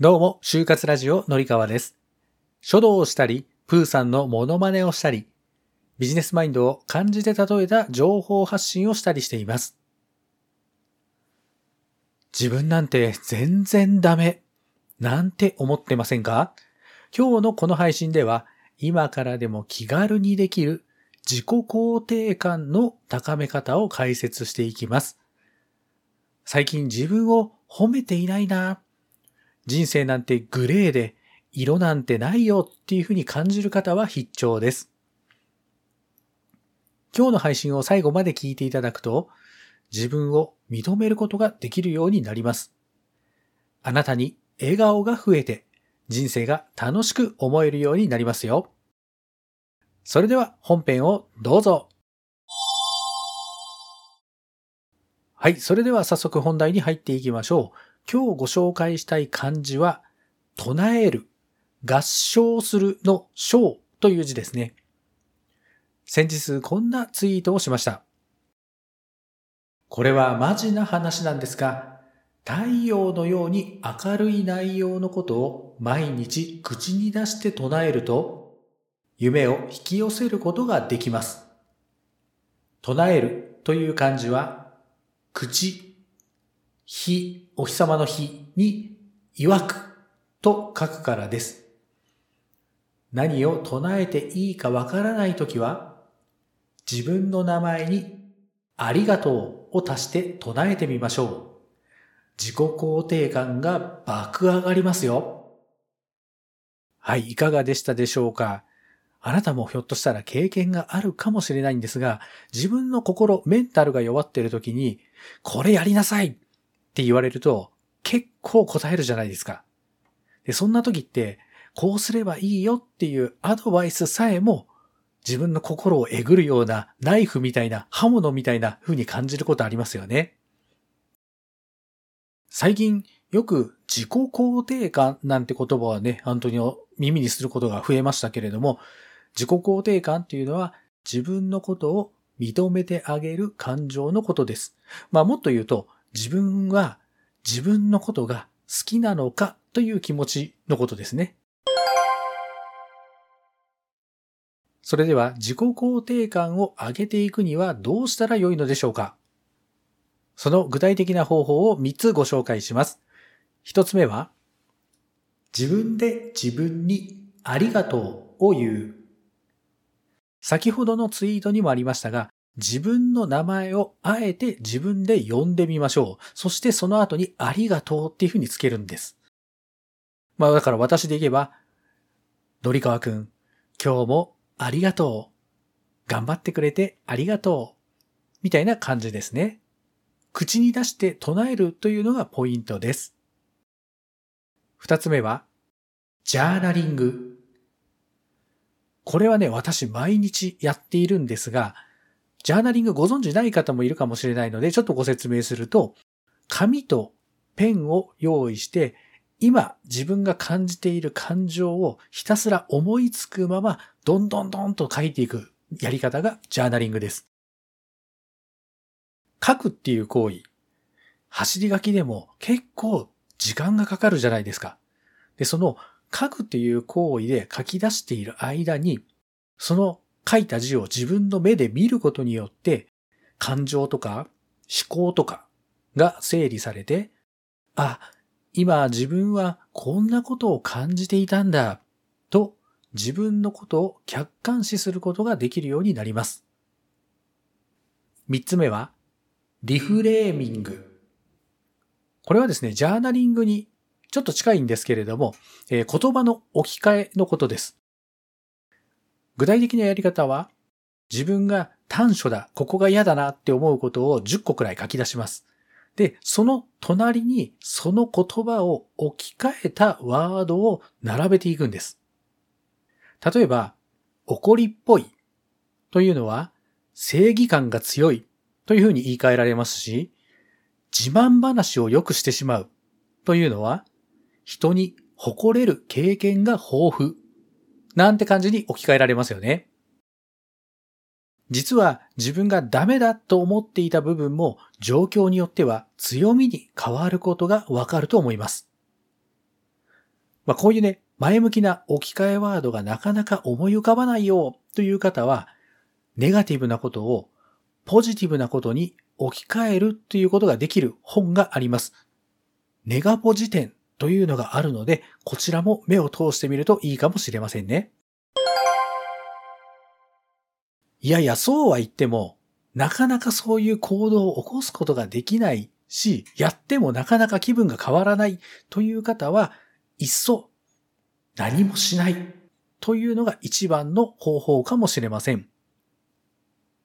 どうも、就活ラジオのりかわです。書道をしたり、プーさんのモノマネをしたり、ビジネスマインドを漢字で例えた情報発信をしたりしています。自分なんて全然ダメ、なんて思ってませんか？今日のこの配信では、今からでも気軽にできる自己肯定感の高め方を解説していきます。最近自分を褒めていないな。人生なんてグレーで色なんてないよっていうふうに感じる方は必聴です。今日の配信を最後まで聞いていただくと、自分を認めることができるようになります。あなたに笑顔が増えて、人生が楽しく思えるようになりますよ。それでは本編をどうぞ。はい、それでは早速本題に入っていきましょう。今日ご紹介したい漢字は、唱える、合唱するの唱という字ですね。先日こんなツイートをしました。これはマジな話なんですが、太陽のように明るい内容のことを毎日口に出して唱えると、夢を引き寄せることができます。唱えるという漢字は、口、日、お日様の日に、曰くと書くからです。何を唱えていいかわからないときは、自分の名前に、ありがとうを足して唱えてみましょう。自己肯定感が爆上がりますよ。はい、いかがでしたでしょうか？あなたもひょっとしたら経験があるかもしれないんですが、自分の心、メンタルが弱っている時に、これやりなさいって言われると、結構答えるじゃないですか。で、そんな時って、こうすればいいよっていうアドバイスさえも、自分の心をえぐるようなナイフみたいな刃物みたいな風に感じることありますよね。最近よく自己肯定感なんて言葉はね、本当に耳にすることが増えましたけれども、自己肯定感っていうのは自分のことを認めてあげる感情のことです。まあもっと言うと、自分は自分のことが好きなのかという気持ちのことですね。それでは自己肯定感を上げていくにはどうしたらよいのでしょうかその具体的な方法を3つご紹介します。1つ目は、自分で自分にありがとうを言う。先ほどのツイートにもありましたが、自分の名前をあえて自分で呼んでみましょう。そしてその後にありがとうっていうふうにつけるんです。まあだから私で言えば、ドリカワくん、今日もありがとう。頑張ってくれてありがとう。みたいな感じですね。口に出して唱えるというのがポイントです。二つ目は、ジャーナリング。これはね、私毎日やっているんですが、ジャーナリングご存知ない方もいるかもしれないので、ちょっとご説明すると、紙とペンを用意して、今自分が感じている感情をひたすら思いつくまま、どんどんどんと書いていくやり方がジャーナリングです。書くっていう行為、走り書きでも結構時間がかかるじゃないですか。で、その書くっていう行為で書き出している間に、その書いた字を自分の目で見ることによって、感情とか思考とかが整理されて、あ、今自分はこんなことを感じていたんだ、と自分のことを客観視することができるようになります。三つ目は、リフレーミング。これはですね、ジャーナリングにちょっと近いんですけれども、えー言葉の置き換えのことです。具体的なやり方は、自分が短所だ、ここが嫌だなって思うことを10個くらい書き出します。で、その隣にその言葉を置き換えたワードを並べていくんです。例えば、怒りっぽいというのは正義感が強いというふうに言い換えられますし、自慢話をよくしてしまうというのは人に誇れる経験が豊富なんて感じに置き換えられますよね。実は自分がダメだと思っていた部分も状況によっては強みに変わることがわかると思います。まあ、こういうね、前向きな置き換えワードがなかなか思い浮かばないよという方は、ネガティブなことをポジティブなことに置き換えるということができる本があります。ネガポジ典というのがあるので、こちらも目を通してみるといいかもしれませんね。いやいや、そうは言っても、なかなかそういう行動を起こすことができないし、やってもなかなか気分が変わらないという方は、いっそ何もしないというのが一番の方法かもしれません。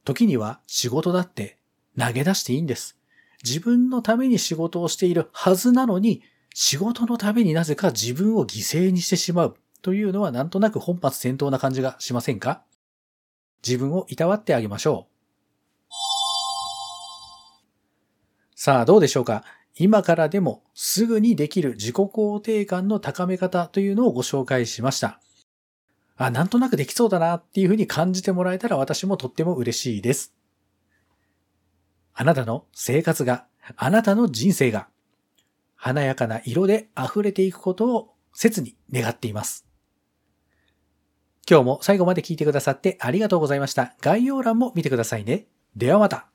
時には仕事だって投げ出していいんです。自分のために仕事をしているはずなのに、仕事のためになぜか自分を犠牲にしてしまうというのはなんとなく本末転倒な感じがしませんか？自分をいたわってあげましょう。さあどうでしょうか？今からでもすぐにできる自己肯定感の高め方というのをご紹介しました。あ、なんとなくできそうだなっていうふうに感じてもらえたら私もとっても嬉しいです。あなたの生活が、あなたの人生が、華やかな色で溢れていくことを切に願っています。今日も最後まで聞いてくださってありがとうございました。概要欄も見てくださいね。ではまた。